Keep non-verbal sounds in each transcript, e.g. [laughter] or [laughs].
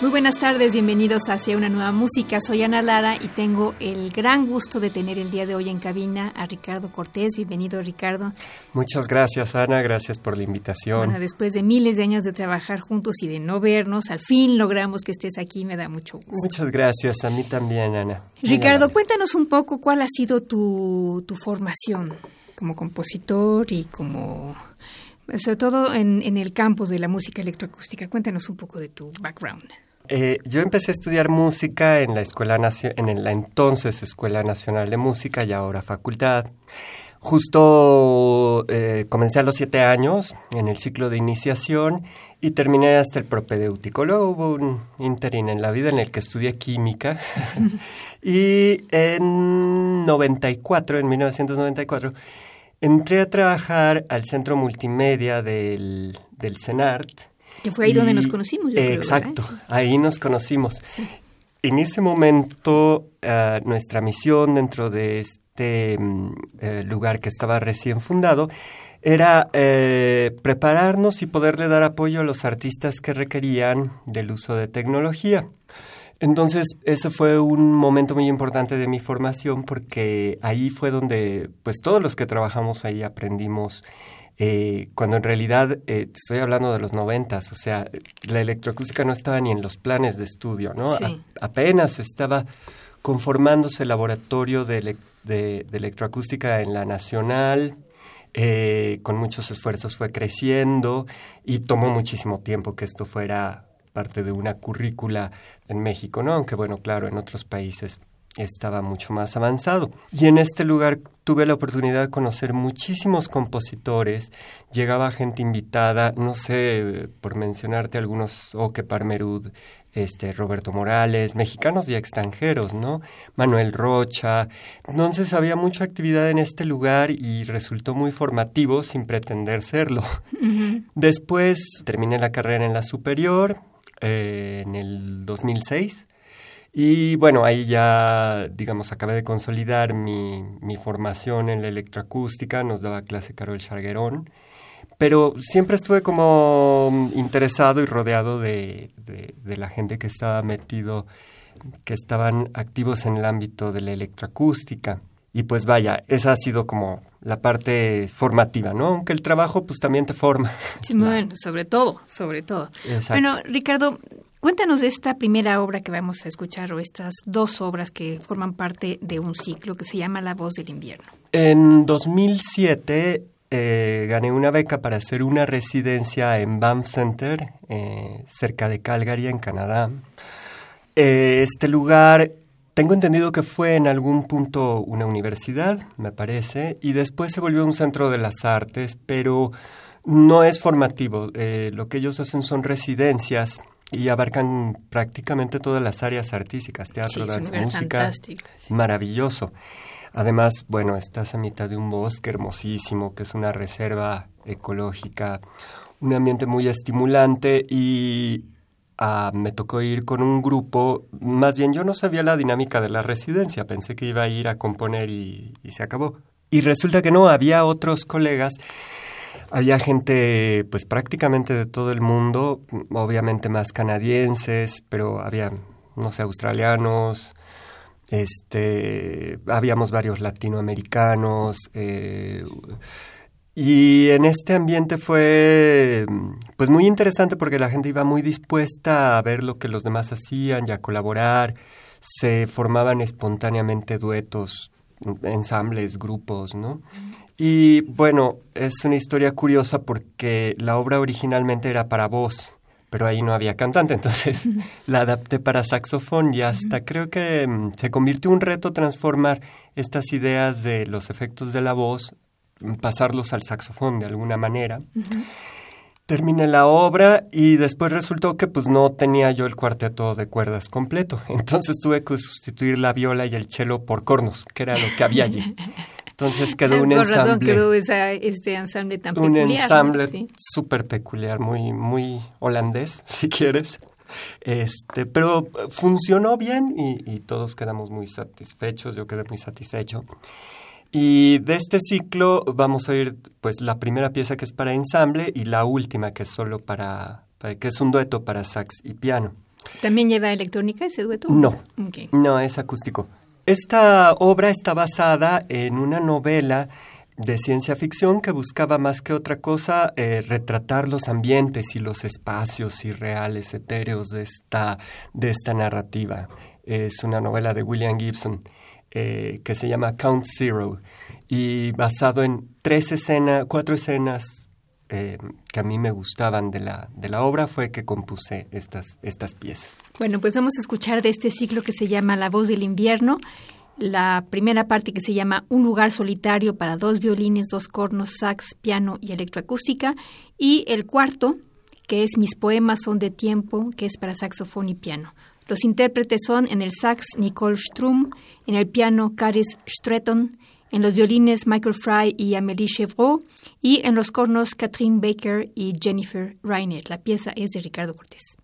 Muy buenas tardes, bienvenidos hacia una nueva música. Soy Ana Lara y tengo el gran gusto de tener el día de hoy en cabina a Ricardo Cortés. Bienvenido, Ricardo. Muchas gracias, Ana. Gracias por la invitación. Bueno, después de miles de años de trabajar juntos y de no vernos, al fin logramos que estés aquí. Me da mucho gusto. Muchas gracias. A mí también, Ana. Ricardo, cuéntanos un poco cuál ha sido tu, tu formación como compositor y como sobre todo en, en, el campus de la música electroacústica. Cuéntanos un poco de tu background. Eh, yo empecé a estudiar música en la escuela en la entonces Escuela Nacional de Música y ahora Facultad. Justo eh, comencé a los siete años en el ciclo de iniciación y terminé hasta el propedéutico. Luego hubo un interín en la vida en el que estudié química [laughs] y en 94, en 1994, entré a trabajar al centro multimedia del, del CENART que fue ahí donde nos conocimos. Yo exacto, ahí nos conocimos. En ese momento, uh, nuestra misión dentro de este um, uh, lugar que estaba recién fundado era eh, prepararnos y poderle dar apoyo a los artistas que requerían del uso de tecnología. Entonces, ese fue un momento muy importante de mi formación porque ahí fue donde, pues todos los que trabajamos ahí aprendimos eh, cuando en realidad eh, estoy hablando de los noventas, o sea, la electroacústica no estaba ni en los planes de estudio, ¿no? apenas estaba conformándose el laboratorio de, electroacústica en la nacional, eh, con muchos esfuerzos fue creciendo y tomó muchísimo tiempo que esto fuera parte de una currícula en México, ¿no? Aunque bueno, claro, en otros países estaba mucho más avanzado. Y en este lugar tuve la oportunidad de conocer muchísimos compositores, llegaba gente invitada, no sé, por mencionarte algunos, Oke Parmerud, este, Roberto Morales, mexicanos y extranjeros, ¿no? Manuel Rocha. Entonces había mucha actividad en este lugar y resultó muy formativo sin pretender serlo. Después terminé la carrera en la superior eh, en el 2006 y bueno, ahí ya, digamos, acabé de consolidar mi, mi formación en la electroacústica, nos daba clase Carol Charguerón, pero siempre estuve como interesado y rodeado de, de, la gente que estaba metido, que estaban activos en el ámbito de la electroacústica. Y pues vaya, esa ha sido como la parte formativa, ¿no? Aunque el trabajo pues también te forma. Sí, bueno, [laughs] sobre todo, sobre todo. Exacto. Bueno, Ricardo, Cuéntanos de esta primera obra que vamos a escuchar o estas dos obras que forman parte de un ciclo que se llama La voz del invierno. En 2007 eh, gané una beca para hacer una residencia en Banff Center, eh, cerca de Calgary, en Canadá. Eh, este lugar, tengo entendido que fue en algún punto una universidad, me parece, y después se volvió un centro de las artes, pero no es formativo. lo que ellos hacen son residencias y abarcan prácticamente todas las áreas artísticas, teatro, danza, música. Maravilloso. Además, bueno, estás a mitad de un bosque hermosísimo, que es una reserva ecológica, un ambiente muy estimulante y ah, me tocó ir con un grupo, más bien yo no sabía la dinámica de la residencia, pensé que iba a ir a componer y se acabó. Y resulta que no, había otros colegas había gente, pues prácticamente de todo el mundo, obviamente más canadienses, pero había, no sé, australianos, este, habíamos varios latinoamericanos, eh, y en este ambiente fue pues muy interesante porque la gente iba muy dispuesta a ver lo que los demás hacían y a colaborar. Se formaban espontáneamente duetos, ensambles, grupos, ¿no? Y bueno, es una historia curiosa porque la obra originalmente era para voz, pero ahí no había cantante, [laughs] entonces la adapté para saxofón y hasta creo que mm, se convirtió en un reto transformar estas ideas de los efectos de la voz, mm, pasarlos al saxofón de alguna manera. terminé la obra y después resultó que pues no tenía yo el cuarteto de cuerdas completo. [laughs] Entonces tuve que sustituir la viola y el cello por cornos, que era lo que había allí. [laughs] Entonces quedó un Por ensamble. razón quedó esa- este ensamble tan un peculiar. ¿no? ensamble Sí. súper peculiar, muy, muy holandés, [laughs] si quieres. Este, pero eh, funcionó bien y, y todos quedamos muy satisfechos, yo quedé muy satisfecho. Y de este ciclo vamos a oír pues la primera pieza que es para ensamble y la última que es solo para, para- que es un dueto para sax y piano. ¿También lleva electrónica ese dueto? No. No, es acústico. Esta obra está basada en una novela de ciencia ficción que buscaba más que otra cosa eh, retratar los ambientes y los espacios irreales, etéreos de esta, de esta narrativa. Es una novela de William Gibson eh, que se llama Count Zero y basado en tres escenas, cuatro escenas eh, que a mí me gustaban de la, de la obra fue que compuse estas, estas piezas. Bueno, pues vamos a escuchar de este ciclo que se llama La voz del invierno. La primera parte que se llama Un lugar solitario para dos violines, dos cornos, sax, piano y electroacústica. Y el cuarto, que es Mis poemas son de tiempo, que es para saxofón y piano. Los intérpretes son en el sax Nicole Strum, en el piano Caris Stretton, en los violines Michael Fry y Amélie Chevreau y en los cornos Catherine Baker y Jennifer Reiner. La pieza es de Ricardo Cortés.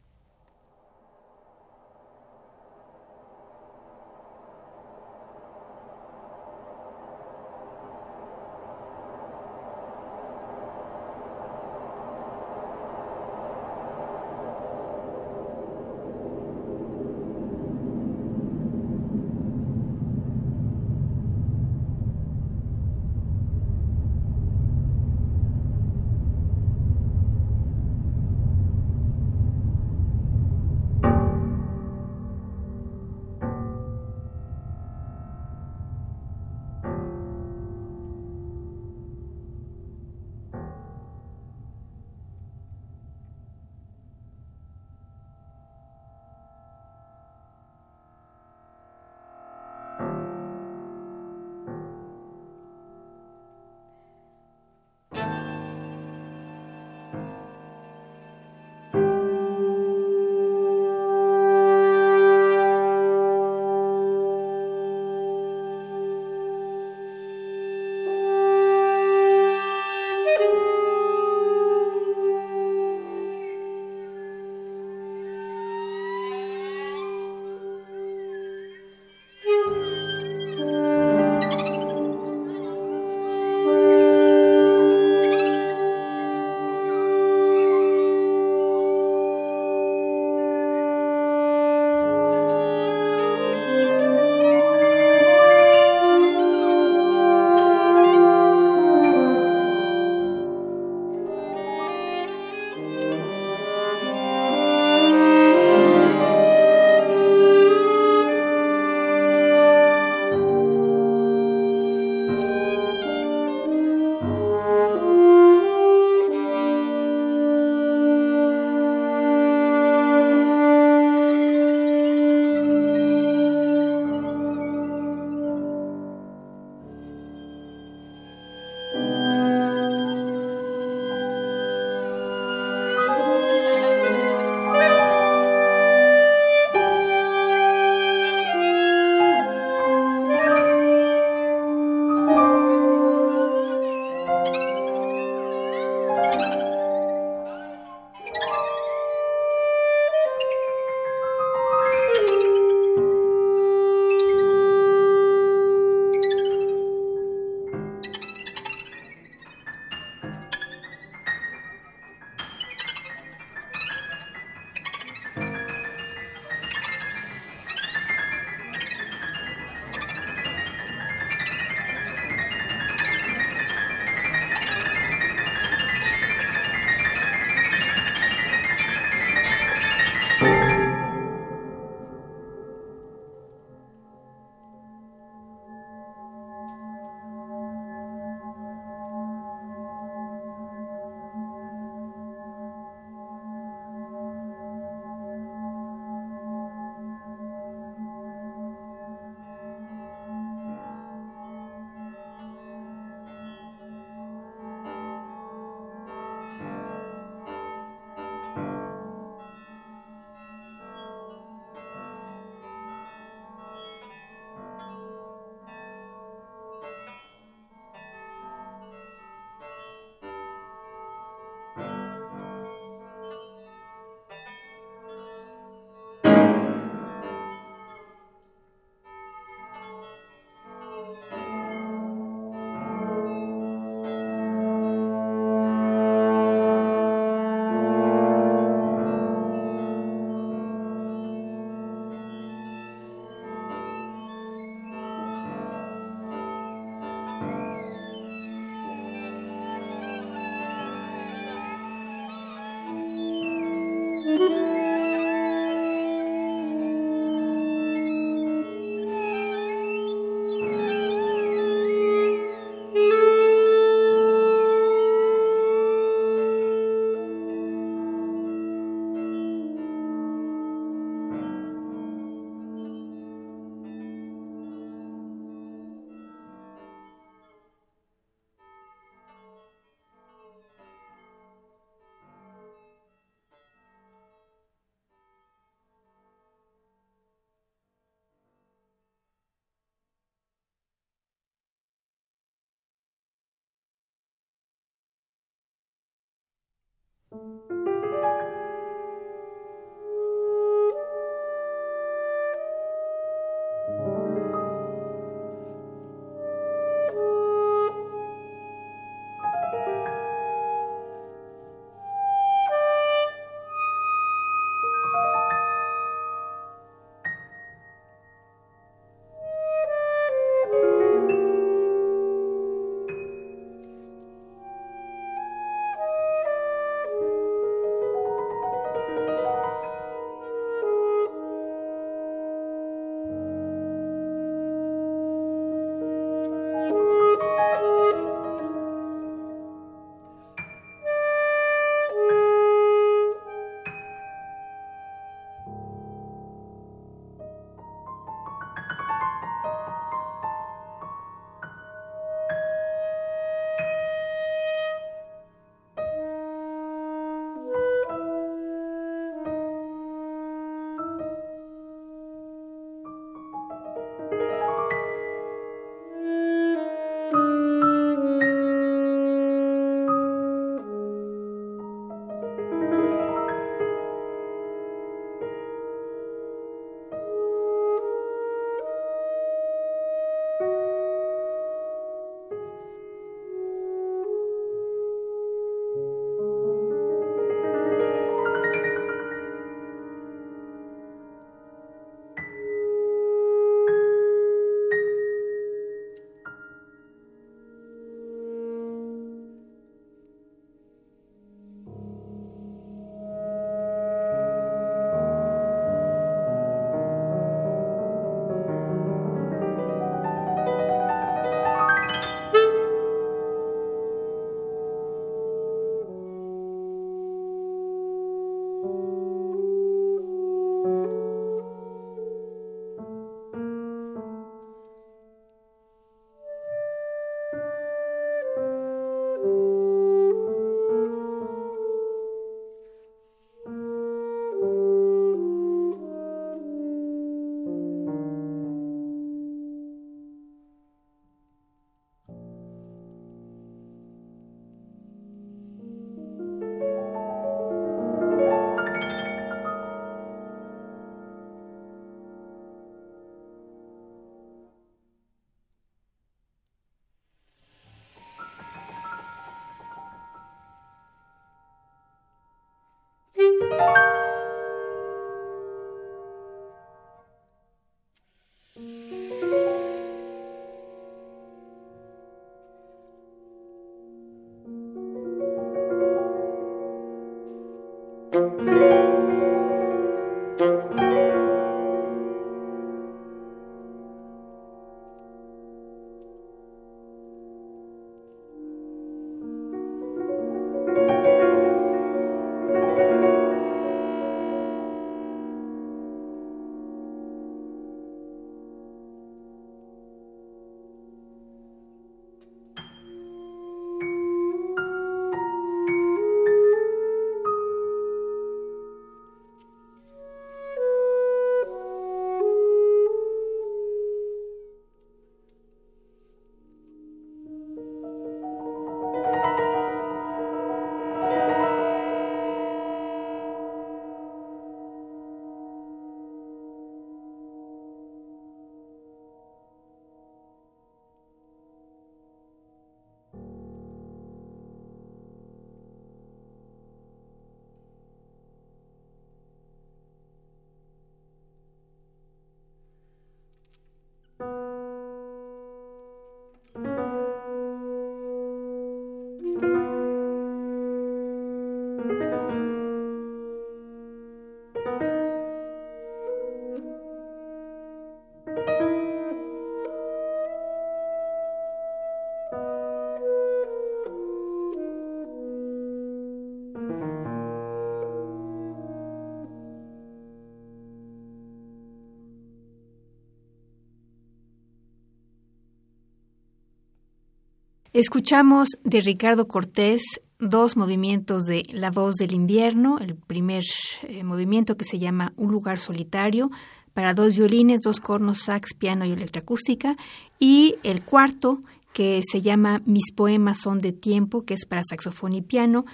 Escuchamos de Ricardo Cortés dos movimientos de La voz del invierno, el primer eh, movimiento que se llama Un lugar solitario, para dos violines, dos cornos, sax, piano y electroacústica, y el cuarto que se llama Mis poemas son de tiempo, que es para saxofón y piano,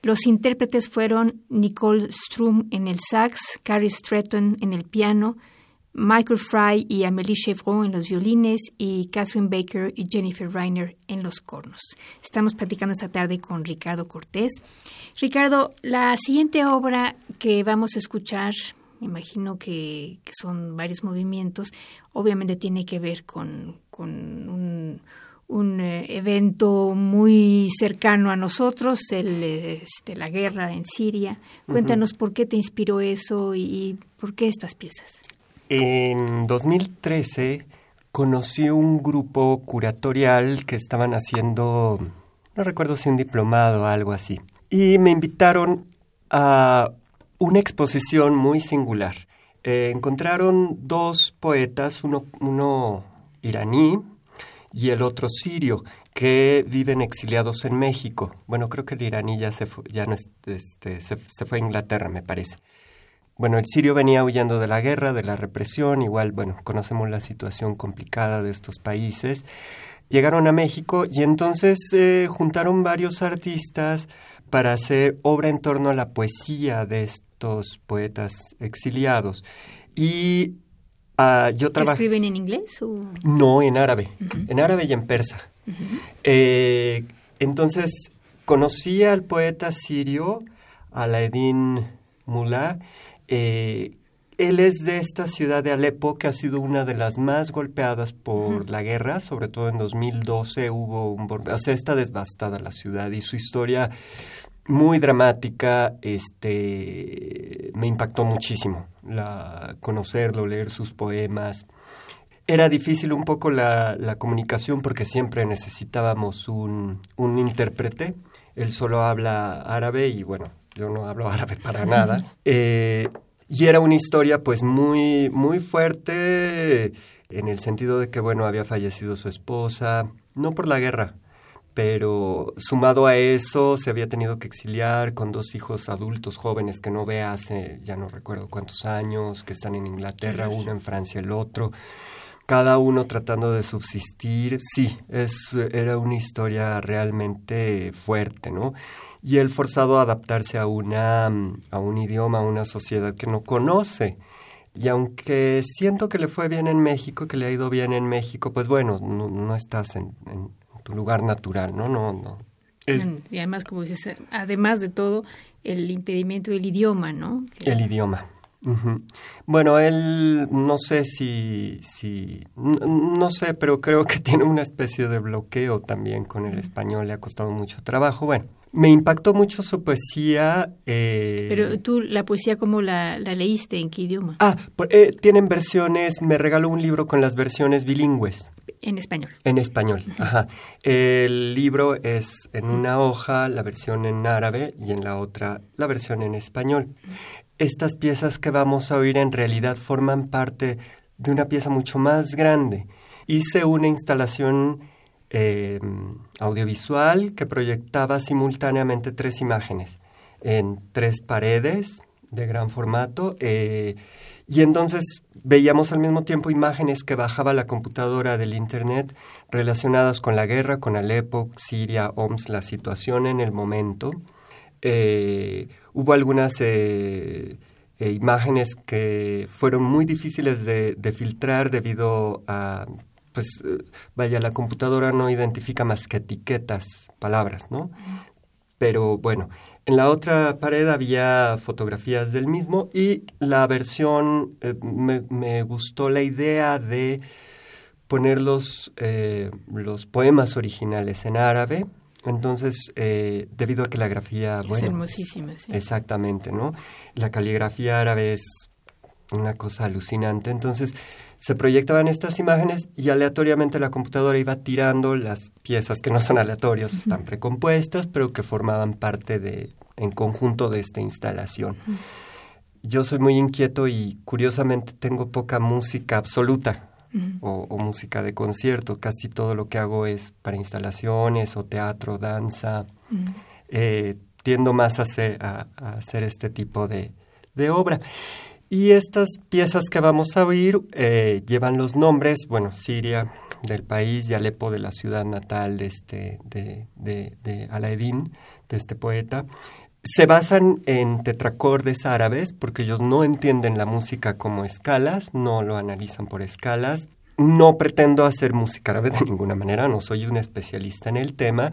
Los intérpretes fueron Nicole Strum en el sax, Carrie Stratton en el piano, Michael Fry y Amélie Chevron en los violines y Catherine Baker y Jennifer Reiner en los cornos. Estamos platicando esta tarde con Ricardo Cortés. Ricardo, la siguiente obra que vamos a escuchar, me imagino que, son varios movimientos, obviamente tiene que ver con, un, eh, evento muy cercano a nosotros, el, este, la guerra en Siria. Cuéntanos por qué te inspiró eso y por qué estas piezas. En 2013 conocí un grupo curatorial que estaban haciendo, no recuerdo si un diplomado o algo así, y me invitaron a una exposición muy singular. Eh, encontraron dos poetas, uno, iraní y el otro sirio, que viven exiliados en México. Bueno, creo que el iraní ya se fue, ya no, este, se fue a Inglaterra, me parece. Bueno, el sirio venía huyendo de la guerra, de la represión, igual, bueno, conocemos la situación complicada de estos países. Llegaron a México y entonces eh, juntaron varios artistas para hacer obra en torno a la poesía de estos poetas exiliados. Y uh, yo. ¿Escriben en inglés o...? No, en árabe, en árabe y en persa. Eh, entonces, conocí al poeta sirio, Alaeddin Mullah, eh, él es de esta ciudad de Alepo, que ha sido una de las más golpeadas por la guerra, sobre todo en 2012 hubo un o sea, está devastada la ciudad y su historia muy dramática, este, me impactó muchísimo la, conocerlo, leer sus poemas. Era difícil un poco la, la comunicación porque siempre necesitábamos un, un intérprete. Él solo habla árabe y bueno, yo no hablo árabe [laughs] para [laughs] nada. Eh, y era una historia pues muy, muy fuerte en el sentido de que, bueno, había fallecido su esposa, no por la guerra, pero sumado a eso se había tenido que exiliar con dos hijos adultos jóvenes que no ve hace ya no recuerdo cuántos años, que están en Inglaterra, uno en Francia, el otro, cada uno tratando de subsistir. Sí, es, era una historia realmente fuerte, ¿no? Y él forzado a adaptarse a, una, mm, a un idioma, a una sociedad que no conoce. Y aunque siento que le fue bien en México, que le ha ido bien en México, pues bueno, no, estás en, tu lugar natural, ¿no? no, no. Y además, como dices, además de todo, el impedimento del idioma, ¿no? El idioma. Bueno, él no sé si, si no sé, pero creo que [laughs] tiene una especie de bloqueo también con el español, le ha costado mucho trabajo. Bueno, me impactó mucho su poesía. Eh... Pero tú, la poesía, ¿cómo la, leíste? ¿En qué idioma? Ah, eh, tienen versiones, me regaló un libro con las versiones bilingües. En español. En español, ajá. El libro es en una hoja la versión en árabe y en la otra la versión en español. Estas piezas que vamos a oír en realidad forman parte de una pieza mucho más grande. Hice una instalación eh, audiovisual que proyectaba simultáneamente tres imágenes en tres paredes de gran formato eh, y entonces veíamos al mismo tiempo imágenes que bajaba la computadora del Internet relacionadas con la guerra, con Alepo, Siria, OMS, la situación en el momento. Eh, hubo algunas imágenes que fueron muy difíciles de, filtrar debido a pues eh, vaya, la computadora no identifica más que etiquetas, palabras, ¿no? Pero bueno, en la otra pared había fotografías del mismo y la versión, eh, me, gustó la idea de poner los, eh, los poemas originales en árabe. Entonces, debido a que la grafía... Es hermosísima, sí. Exactamente, ¿no? La caligrafía árabe es una cosa alucinante. Entonces, se proyectaban estas imágenes y aleatoriamente la computadora iba tirando las piezas que no son aleatorias, están precompuestas, pero que formaban parte de, en conjunto de esta instalación. Yo soy muy inquieto y curiosamente tengo poca música absoluta o, música de concierto. Casi todo lo que hago es para instalaciones o teatro, danza. Eh, tiendo más a hacer, a, hacer este tipo de, de obra. Y estas piezas que vamos a oír eh, llevan los nombres, bueno, Siria del país y Alepo de la ciudad natal de, este, de, de, de Alaeddin, de este poeta. se basan en tetracordes árabes porque ellos no entienden la música como escalas, no lo analizan por escalas. No pretendo hacer música árabe de ninguna manera, no soy un especialista en el tema,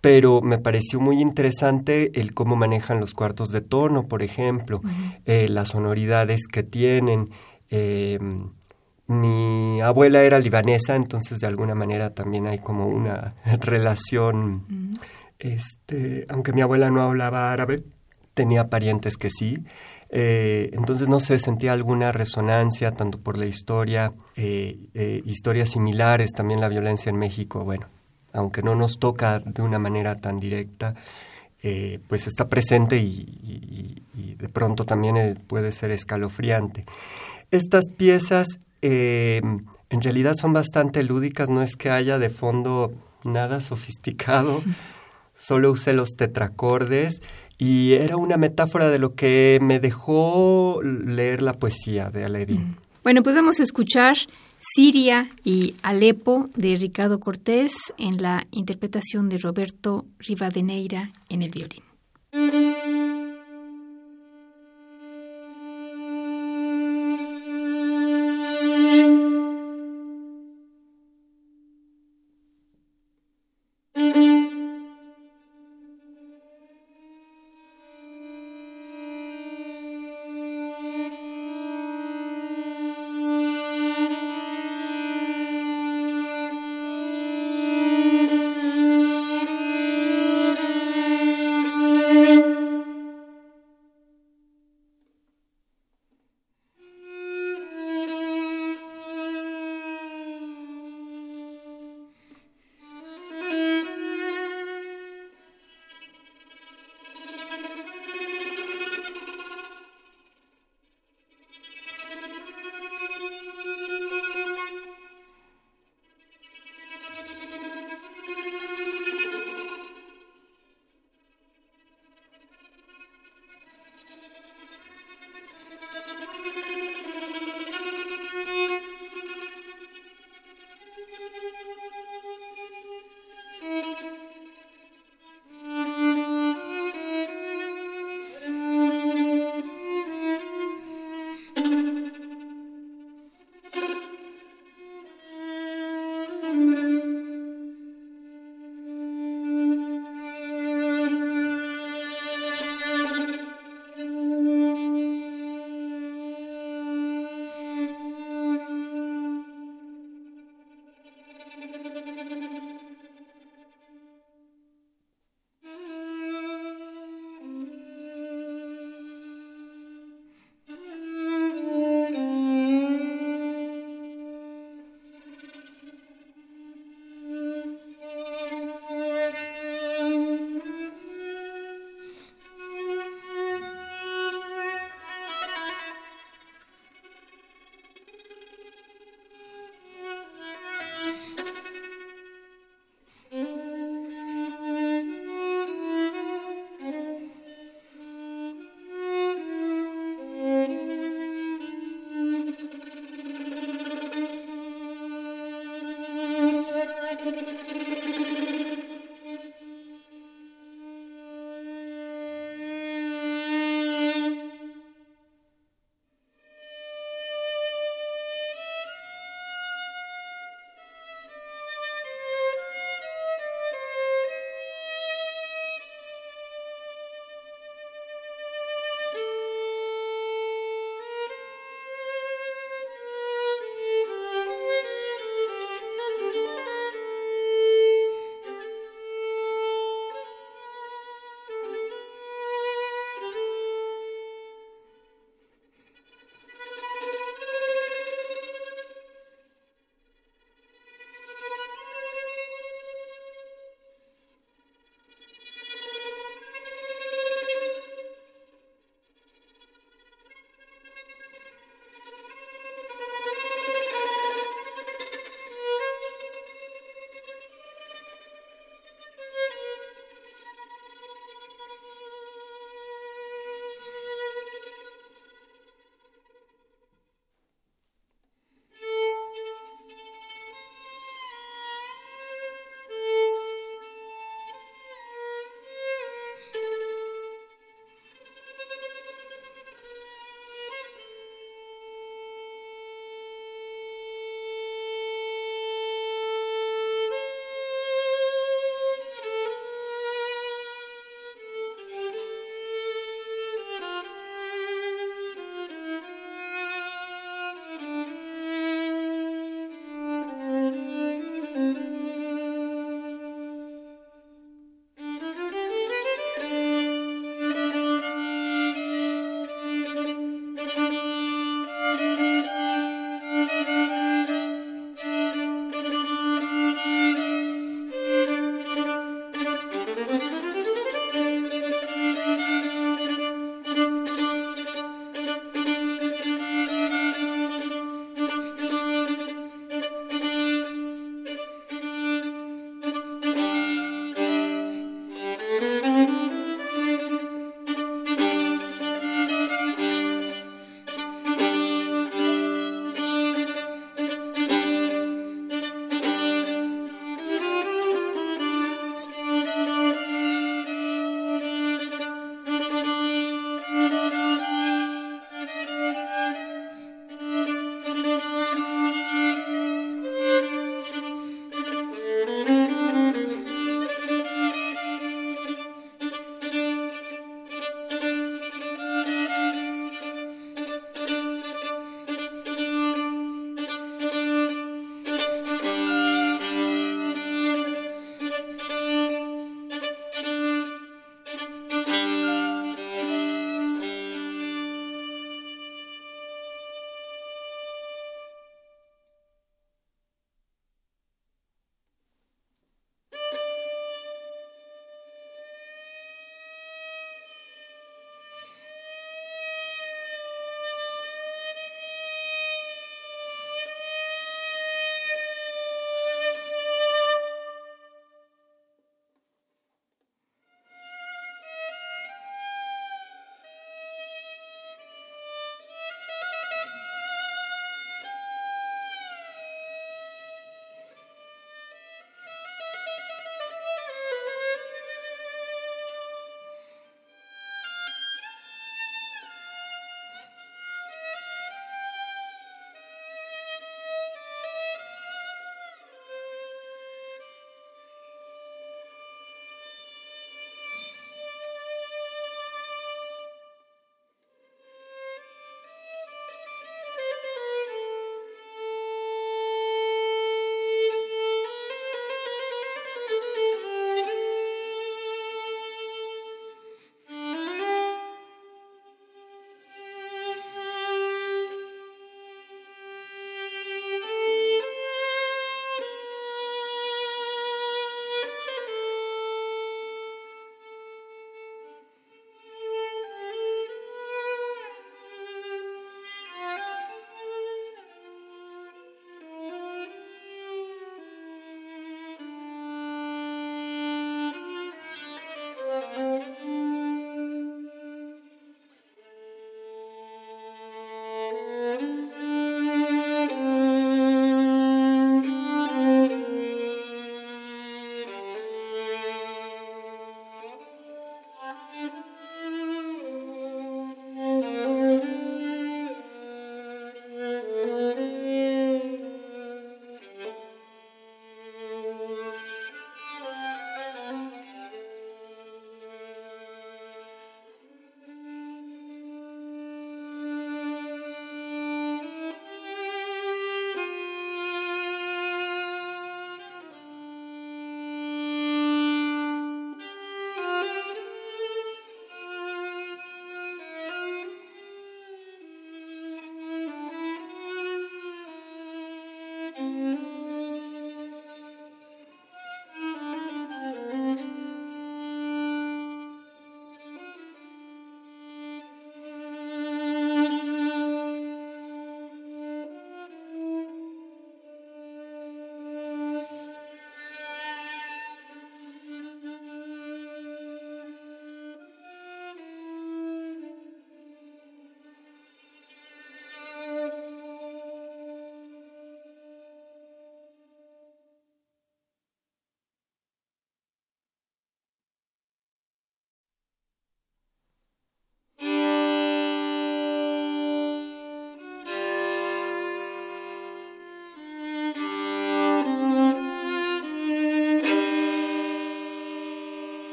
pero me pareció muy interesante el cómo manejan los cuartos de tono, por ejemplo, eh, las sonoridades que tienen. Eh, mi abuela era libanesa, entonces de alguna manera también hay como una [laughs] relación este, aunque mi abuela no hablaba árabe, tenía parientes que sí. Eh, entonces, no sé, sentía alguna resonancia tanto por la historia, eh, historias similares, también la violencia en México, bueno, aunque no nos toca de una manera tan directa, pues está presente y, de pronto también puede ser escalofriante. Estas piezas en realidad son bastante lúdicas, no es que haya de fondo nada sofisticado [laughs] solo usé los tetracordes y era una metáfora de lo que me dejó leer la poesía de Aledín. Mm. Bueno, pues vamos a escuchar Siria y Alepo de Ricardo Cortés en la interpretación de Roberto Rivadeneira en el violín.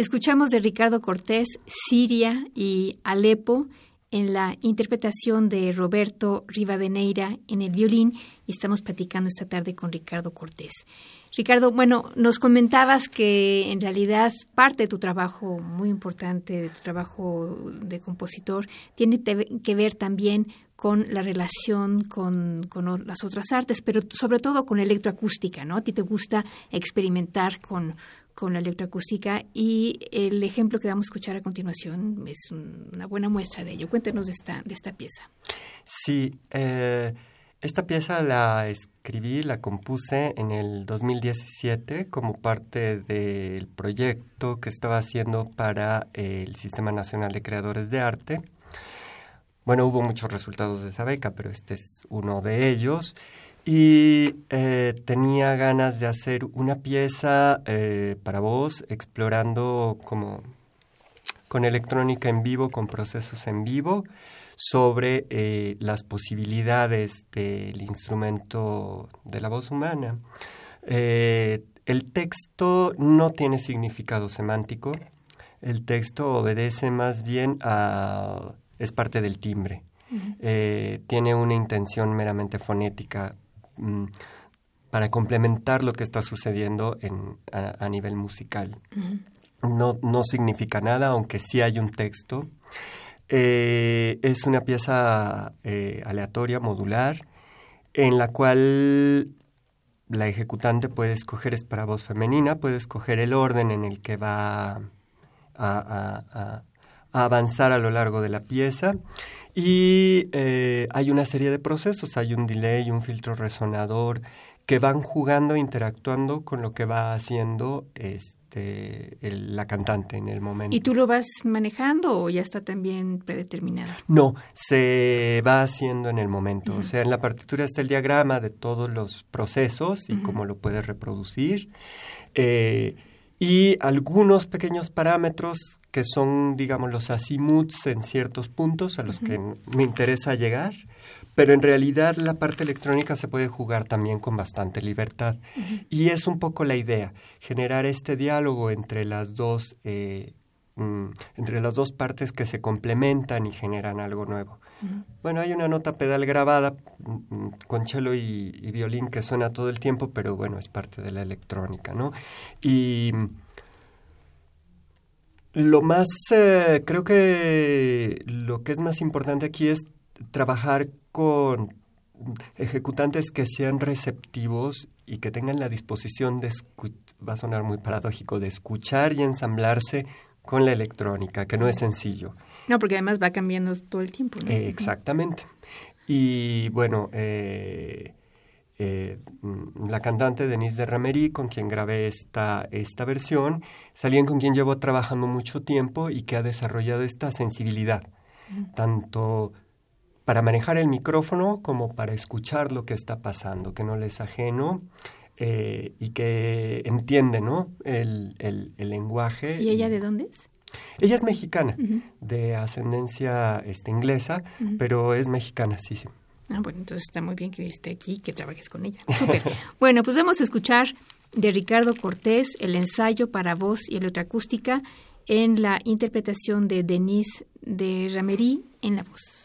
Escuchamos de Ricardo Cortés, Siria y Alepo en la interpretación de Roberto Rivadeneira en el violín y estamos platicando esta tarde con Ricardo Cortés. Ricardo, bueno, nos comentabas que en realidad parte de tu trabajo muy importante, de tu trabajo de compositor, tiene que ver también con la relación con, las otras artes, pero sobre todo con electroacústica, ¿no? A ti te gusta experimentar con, con la electroacústica y el ejemplo que vamos a escuchar a continuación es una buena muestra de ello. Cuéntenos de esta, de esta pieza. Sí, eh, esta pieza la escribí, la compuse en el 2017 como parte del proyecto que estaba haciendo para el Sistema Nacional de Creadores de Arte. Bueno, hubo muchos resultados de esa beca, pero este es uno de ellos y eh, tenía ganas de hacer una pieza eh, para voz explorando como con electrónica en vivo, con procesos en vivo, sobre eh, las posibilidades del instrumento de la voz humana. el texto no tiene significado semántico, el texto obedece más bien a... es parte del timbre. tiene una intención meramente fonética para complementar lo que está sucediendo en, a, nivel musical. no, no significa nada, aunque sí hay un texto. Eh, es una pieza eh, aleatoria, modular, en la cual la ejecutante puede escoger, es para voz femenina, puede escoger el orden en el que va a avanzar a lo largo de la pieza y eh, hay una serie de procesos, hay un delay, un filtro resonador que van jugando, interactuando con lo que va haciendo este, la cantante en el momento. ¿Y tú lo vas manejando o ya está también predeterminado? No, se va haciendo en el momento. O sea, en la partitura está el diagrama de todos los procesos y cómo lo puedes reproducir. Eh, y algunos pequeños parámetros que son, digamos, los azimuths en ciertos puntos a los que me interesa llegar, pero en realidad la parte electrónica se puede jugar también con bastante libertad. Y es un poco la idea, generar este diálogo entre las dos eh, entre las dos partes que se complementan y generan algo nuevo. Bueno, hay una nota pedal grabada mm, mm, con cello y, violín que suena todo el tiempo, pero bueno, es parte de la electrónica, ¿no? Y lo más, eh, creo que lo que es más importante aquí es trabajar con ejecutantes que sean receptivos y que tengan la disposición de, va a sonar muy paradójico, de escuchar y ensamblarse con la electrónica, que no es sencillo. No, porque además va cambiando todo el tiempo. ¿no? exactamente. Y bueno, eh, eh, la cantante Denise de Ramery, con quien grabé esta, esta versión, salían con quien llevo trabajando mucho tiempo y que ha desarrollado esta sensibilidad, tanto para manejar el micrófono como para escuchar lo que está pasando, que no le es ajeno eh, y que entiende ¿no? el, el, lenguaje. ¿Y ella de dónde es? Ella es mexicana, de ascendencia este, inglesa, pero es mexicana, sí, sí. Ah, bueno, entonces está muy bien que esté aquí que trabajes con ella. Súper. [laughs] bueno, pues vamos a escuchar de Ricardo Cortés el ensayo para voz y electroacústica en la interpretación de Denise de Ramery en la voz.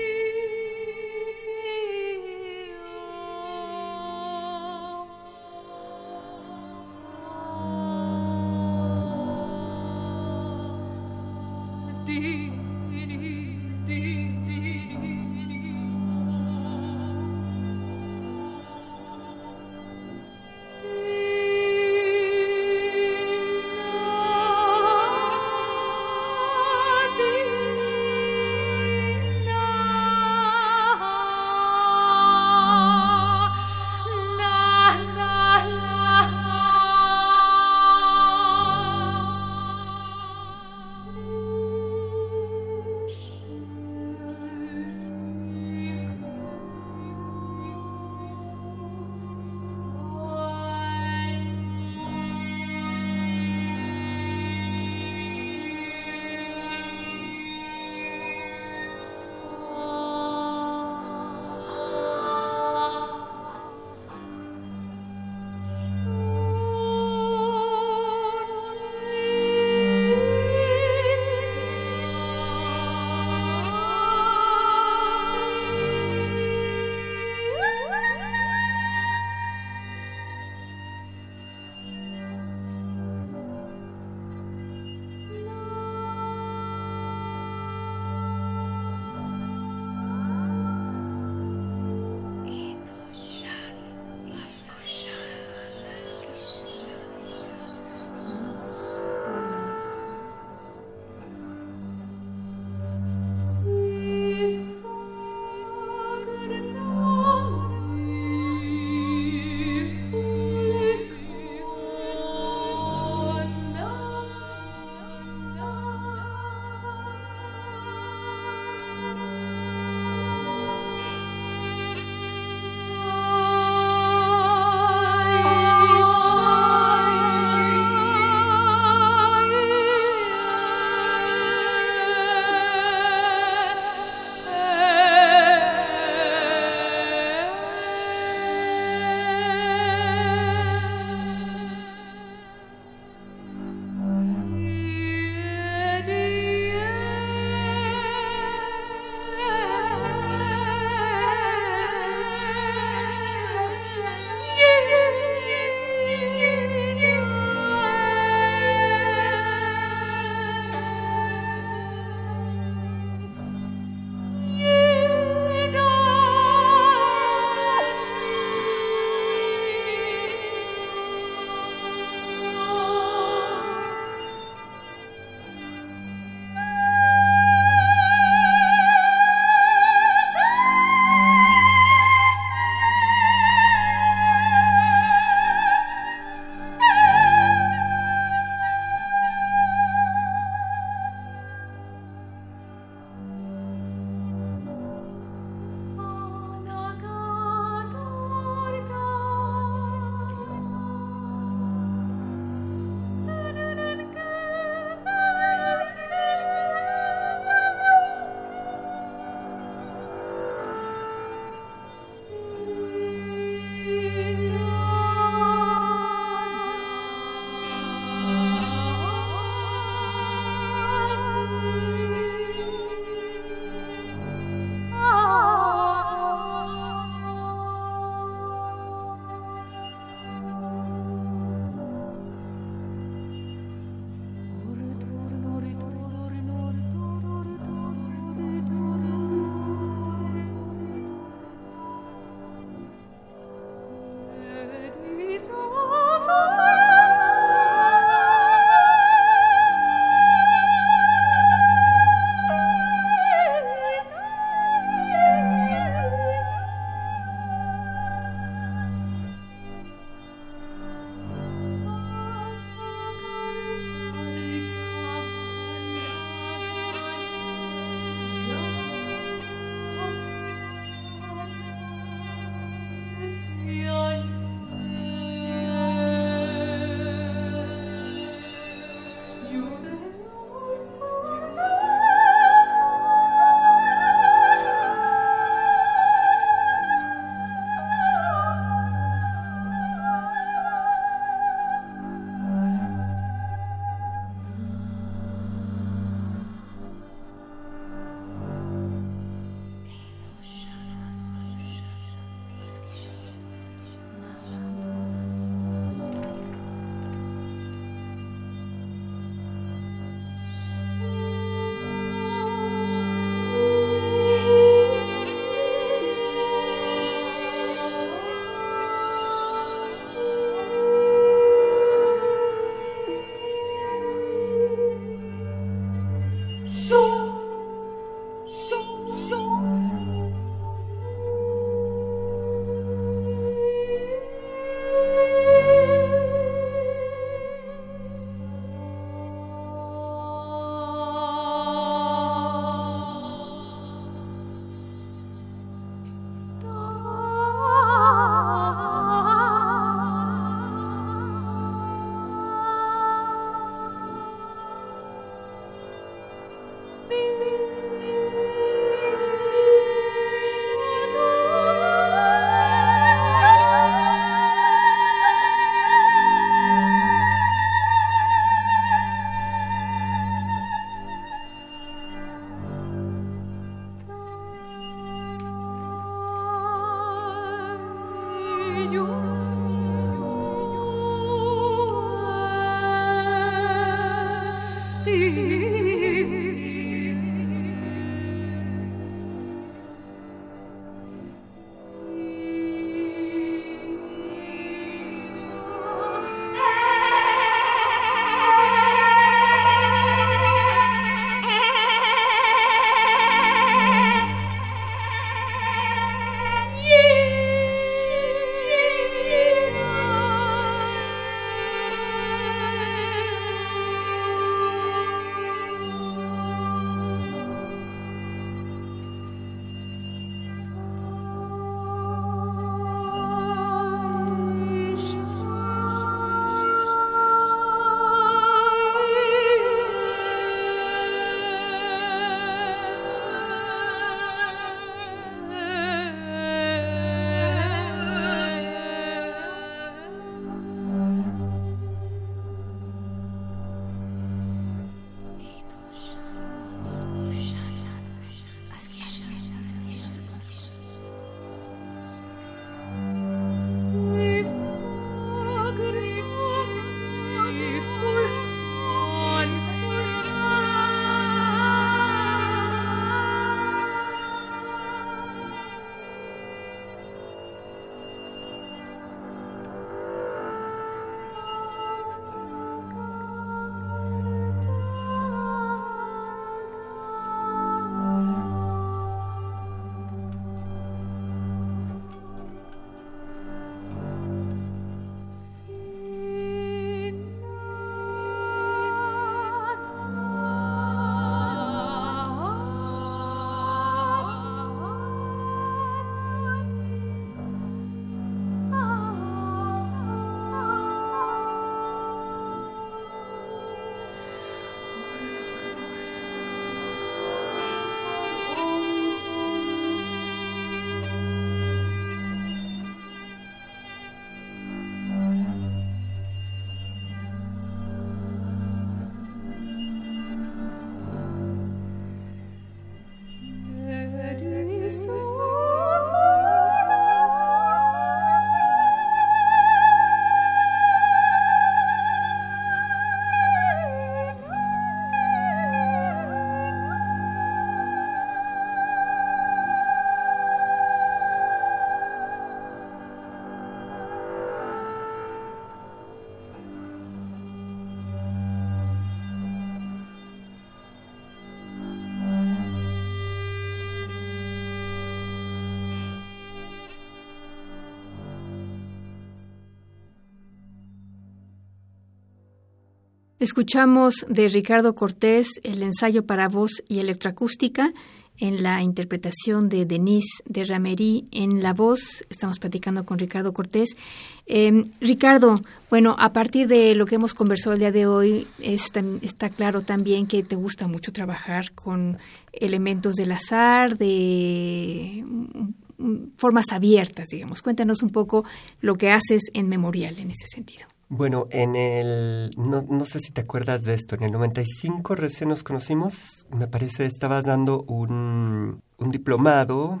Escuchamos de Ricardo Cortés el ensayo para voz y electroacústica en la interpretación de Denise de Ramery en la voz. Estamos platicando con Ricardo Cortés. Em, Ricardo, bueno, a partir de lo que hemos conversado el día de hoy, está, está claro también que te gusta mucho trabajar con elementos del azar, de mm, formas abiertas, digamos. Cuéntanos un poco lo que haces en Memorial en ese sentido. Bueno, en el, no, no, sé si te acuerdas de esto, en el 95 recién nos conocimos, me parece estabas dando un, un diplomado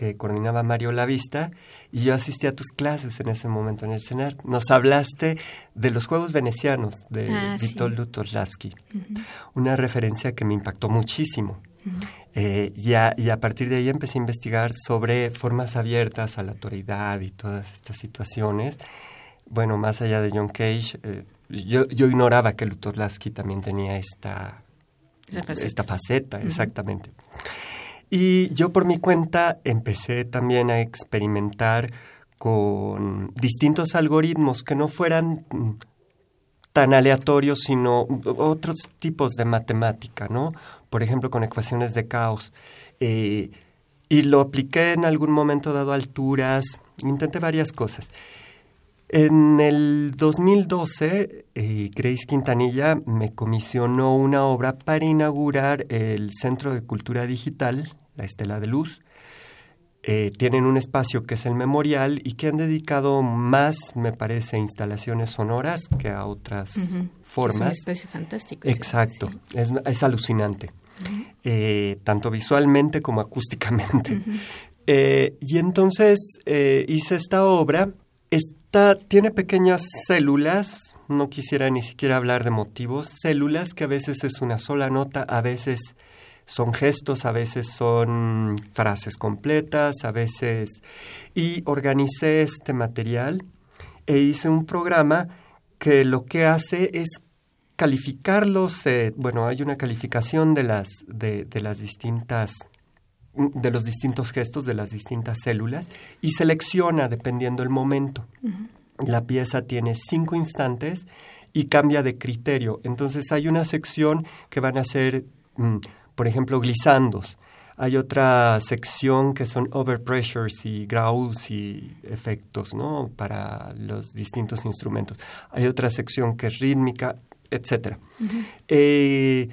que coordinaba Mario Lavista y yo asistí a tus clases en ese momento en el CENAR. Nos hablaste de los Juegos Venecianos de Ah, sí. Vítor Lutoslawski, una referencia que me impactó muchísimo. Eh, y, a, y a partir de ahí empecé a investigar sobre formas abiertas a la autoridad y todas estas situaciones. Bueno, más allá de John Cage, eh, yo, yo ignoraba que Lutoslawski también tenía esta, faceta. esta faceta, exactamente. Y yo por mi cuenta empecé también a experimentar con distintos algoritmos que no fueran tan aleatorios, sino otros tipos de matemática, ¿no? Por ejemplo, con ecuaciones de caos. Eh, y lo apliqué en algún momento dado a alturas, intenté varias cosas. En el 2012, eh, Grace Quintanilla me comisionó una obra para inaugurar el Centro de Cultura Digital, la Estela de Luz. Eh, tienen un espacio que es el memorial y que han dedicado más, me parece, a instalaciones sonoras que a otras Ujú. Es un formas. espacio fantástico. Exacto, sí. es, es alucinante, eh, tanto visualmente como acústicamente. Eh, y entonces hice esta obra, tiene pequeñas células, no quisiera ni siquiera hablar de motivos, células que a veces es una sola nota, a veces son gestos, a veces son frases completas, a veces... Y organicé este material e hice un programa que lo que hace es calificarlos, eh, bueno, hay una calificación de las, de las distintas de los distintos gestos de las distintas células y selecciona dependiendo el momento. La pieza tiene cinco instantes y cambia de criterio. Entonces hay una sección que van a ser, mm, por ejemplo, glisandos. Hay otra sección que son overpressures y growls y efectos, ¿no? Para los distintos instrumentos. Hay otra sección que es rítmica, etcétera. Eh,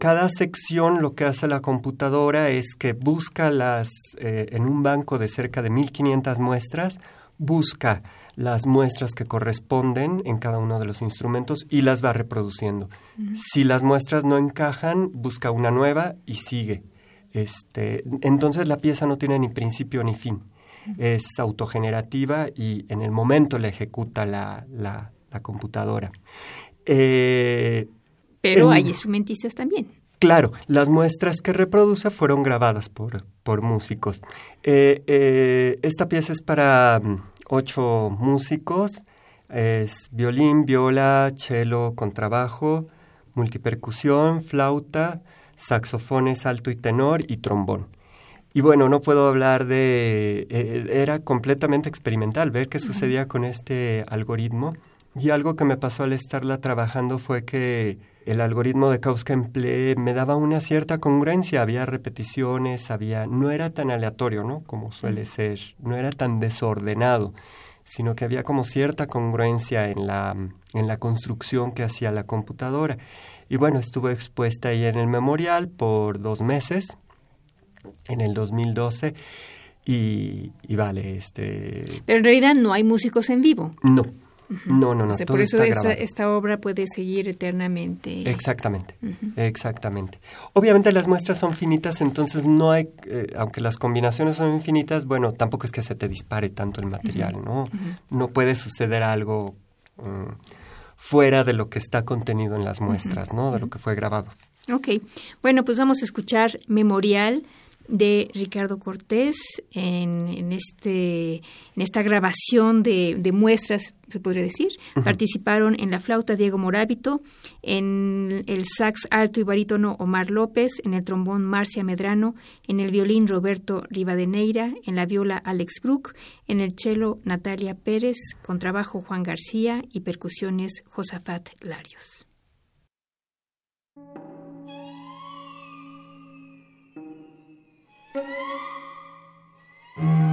cada sección lo que hace la computadora es que busca las, eh, en un banco de cerca de 1500 muestras, busca las muestras que corresponden en cada uno de los instrumentos y las va reproduciendo. Si las muestras no encajan, busca una nueva y sigue. Este, entonces la pieza no tiene ni principio ni fin. Es autogenerativa y en el momento la ejecuta la, la, la computadora. Eh, Pero en- hay instrumentistas también. Claro, las muestras que reproduce fueron grabadas por, por músicos. Eh, eh, esta pieza es para mm, ocho músicos. Es violín, viola, cello, contrabajo, multipercusión, flauta, saxofones alto y tenor y trombón. Y bueno, no puedo hablar de... eh, era completamente experimental ver qué sucedía con este algoritmo. Y algo que me pasó al estarla trabajando fue que el algoritmo de Kauska empleé me daba una cierta congruencia, había repeticiones, había no era tan aleatorio, ¿no? Como suele ser, no era tan desordenado, sino que había como cierta congruencia en la en la construcción que hacía la computadora. Y bueno, estuve expuesta ahí en el memorial por dos meses, en el 2012, y, y vale, este... Pero en realidad no hay músicos en vivo. No, no, no, no, O sea, todo por eso está esta, grabado. esta obra puede seguir eternamente. Exactamente, exactamente. Obviamente las muestras son finitas, entonces no hay, eh, aunque las combinaciones son infinitas, bueno, tampoco es que se te dispare tanto el material, ¿no? No puede suceder algo mm, fuera de lo que está contenido en las muestras, ¿no? De lo que fue grabado. Ok, bueno, pues vamos a escuchar Memorial de Ricardo Cortés en, en este, en esta grabación de, de muestras, se podría decir. Participaron en la flauta Diego Morábito, en el sax alto y barítono Omar López, en el trombón Marcia Medrano, en el violín Roberto Rivadeneira, en la viola Alex Brook, en el cello Natalia Pérez, contrabajo Juan García y percusiones Josafat Larios. thank you.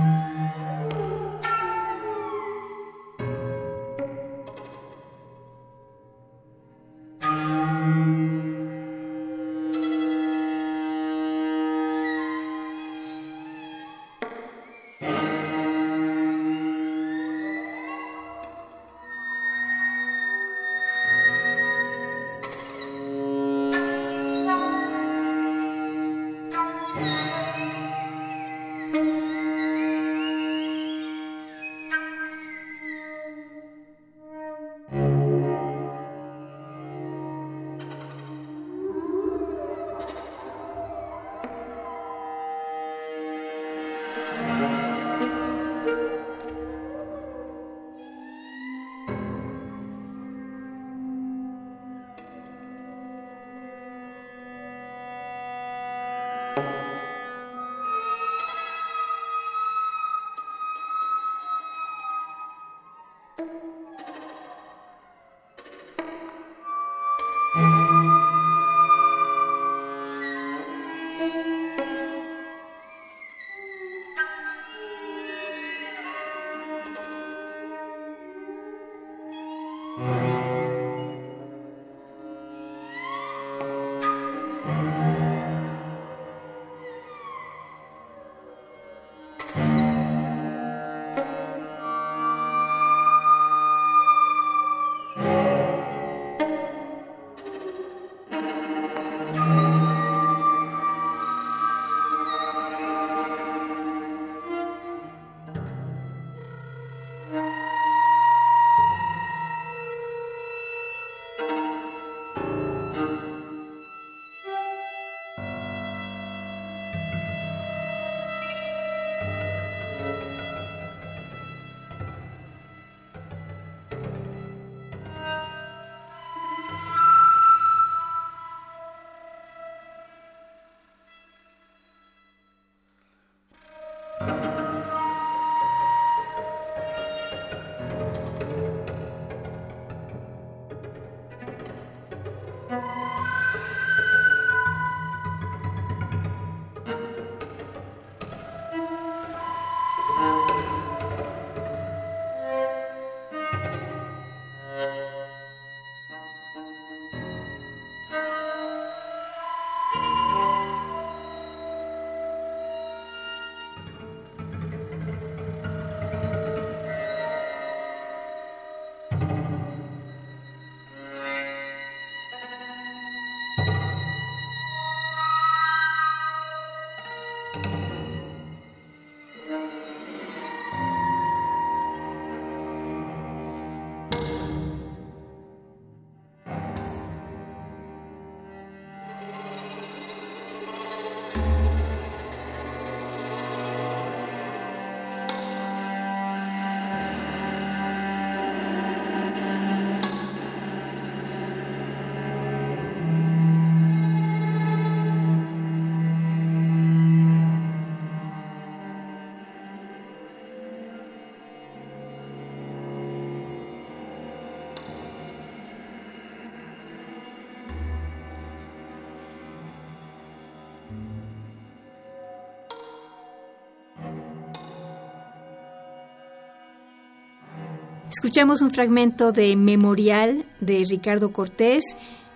Escuchamos un fragmento de Memorial de Ricardo Cortés.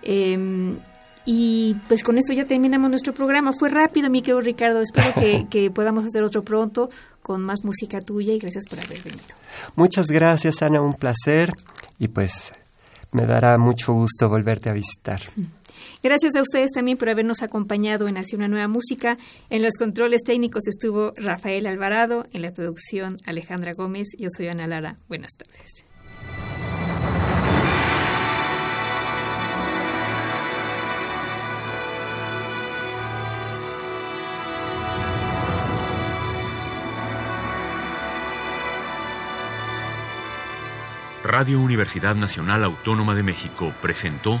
Em, y pues con esto ya terminamos nuestro programa. Fue rápido, mi querido Ricardo. Espero que, [laughs] que, podamos hacer otro pronto con más música tuya y gracias por haber venido. Muchas gracias, Ana. Un placer. Y pues me dará mucho gusto volverte a visitar. Gracias a ustedes también por habernos acompañado en Hacia una Nueva Música. En los controles técnicos estuvo Rafael Alvarado, en la producción Alejandra Gómez. Yo soy Ana Lara. Buenas tardes. Radio Universidad Nacional Autónoma de México presentó